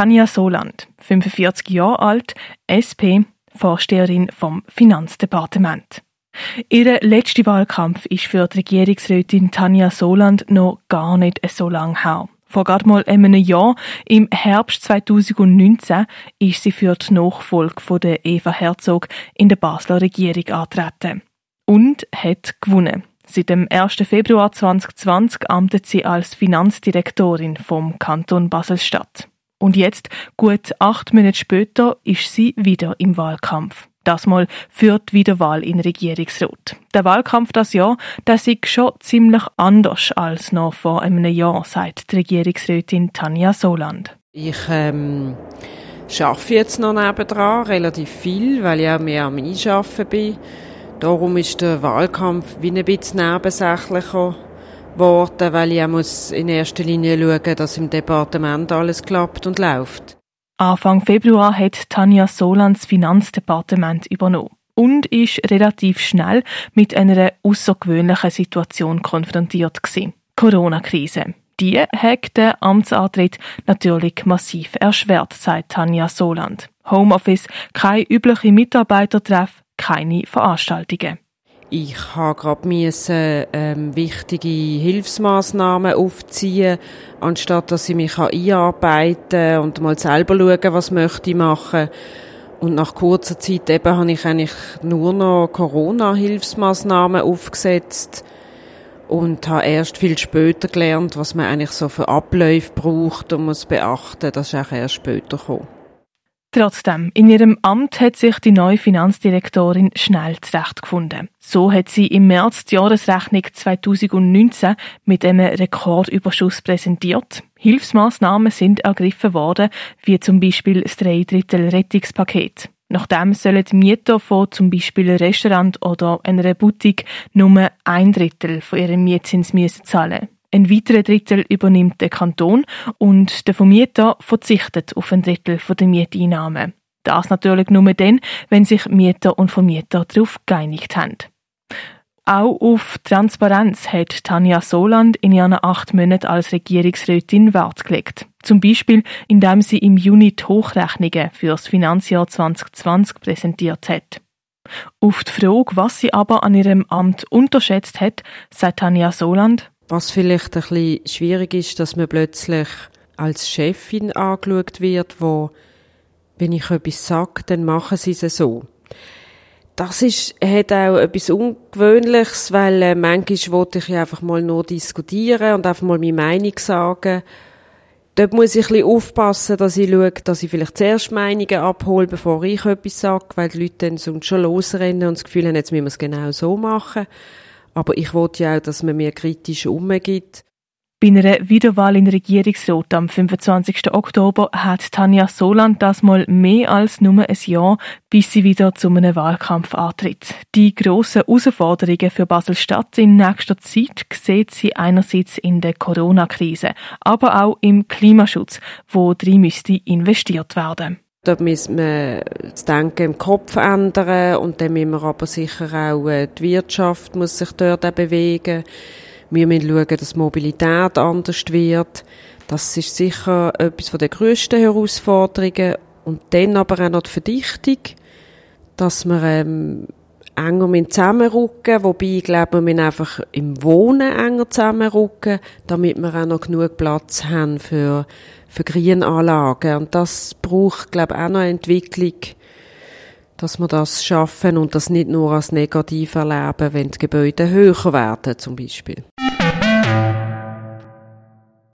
Tanja Soland, 45 Jahre alt, SP, Vorsteherin vom Finanzdepartement. Ihr letzter Wahlkampf ist für die Regierungsrätin Tanja Soland noch gar nicht so lang her. Vor gerade mal einem Jahr, im Herbst 2019, ist sie für die Nachfolge von der Eva Herzog in der Basler Regierung antreten. Und hat gewonnen. Seit dem 1. Februar 2020 amtet sie als Finanzdirektorin vom Kanton Basel-Stadt. Und jetzt, gut acht Monate später, ist sie wieder im Wahlkampf. Das mal für die Wiederwahl in Regierungsrat. Der Wahlkampf das Jahr, der ist schon ziemlich anders als noch vor einem Jahr, sagt die Regierungsrätin Tanja Soland. Ich ähm, arbeite jetzt noch nebendran relativ viel, weil ich auch mehr am Einschaffen bin. Darum ist der Wahlkampf wie ein bisschen nebensächlicher geworden, weil ich muss in erster Linie schauen, dass im Departement alles klappt und läuft. Anfang Februar hat Tanja Solans Finanzdepartement übernommen und ist relativ schnell mit einer außergewöhnlichen Situation konfrontiert gewesen. Corona-Krise. Die hat den Amtsantritt natürlich massiv erschwert, sagt Tanja Soland. Homeoffice, kein übliche Mitarbeitertreff, keine Veranstaltungen. Ich habe gerade müssen, ähm, wichtige Hilfsmaßnahmen aufziehen, anstatt dass ich mich einarbeiten und mal selber schauen, was möchte ich machen. Und nach kurzer Zeit eben habe ich eigentlich nur noch Corona-Hilfsmaßnahmen aufgesetzt und habe erst viel später gelernt, was man eigentlich so für Abläufe braucht und muss beachten. Das ist auch erst später gekommen. Trotzdem, in ihrem Amt hat sich die neue Finanzdirektorin schnell zurechtgefunden. So hat sie im März die Jahresrechnung 2019 mit einem Rekordüberschuss präsentiert. Hilfsmaßnahmen sind ergriffen worden, wie zum Beispiel das Dreidrittel-Rettungspaket. Nachdem sollen die Mieter von zum Beispiel einem Restaurant oder einer Boutique nur ein Drittel von ihrem Mietzins müssen zahlen ein weiterer Drittel übernimmt der Kanton und der Vermieter verzichtet auf ein Drittel der Mieteinnahmen. Das natürlich nur dann, wenn sich Mieter und Vermieter darauf geeinigt haben. Auch auf Transparenz hat Tanja Soland in ihren acht Monaten als Regierungsrätin Wert gelegt. Zum Beispiel, indem sie im Juni die Hochrechnungen für das Finanzjahr 2020 präsentiert hat. Auf die Frage, was sie aber an ihrem Amt unterschätzt hat, sagt Tanja Soland, was vielleicht ein bisschen schwierig ist, dass man plötzlich als Chefin angeschaut wird, wo, wenn ich etwas sage, dann machen sie es so. Das ist, hat auch etwas Ungewöhnliches, weil äh, manchmal wollte ich einfach mal nur diskutieren und einfach mal meine Meinung sagen. Dort muss ich ein bisschen aufpassen, dass ich schaue, dass ich vielleicht zuerst Meinungen abhole, bevor ich etwas sage, weil die Leute dann sonst schon losrennen und das Gefühl haben, jetzt müssen wir es genau so machen. Aber ich wollte ja auch, dass man mir kritisch umgeht. Bei einer Wiederwahl in Regierungsrat am 25. Oktober hat Tanja Soland das mal mehr als nur ein Jahr, bis sie wieder zu einem Wahlkampf antritt. Die grossen Herausforderungen für Basel-Stadt in nächster Zeit sieht sie einerseits in der Corona-Krise, aber auch im Klimaschutz, wo drin müsste investiert werden. Da müssen wir das Denken im Kopf ändern und dann müssen wir aber sicher auch, äh, die Wirtschaft muss sich dort auch bewegen. Wir müssen schauen, dass Mobilität anders wird. Das ist sicher etwas der grössten Herausforderungen. Und dann aber auch noch die Verdichtung, dass wir ähm, enger zusammenrücken wobei ich glaube, wir müssen einfach im Wohnen enger zusammenrücken, damit wir auch noch genug Platz haben für für Grünanlagen. Und das braucht, glaube ich, auch noch Entwicklung, dass wir das schaffen und das nicht nur als negativ erleben, wenn die Gebäude höher werden, zum Beispiel.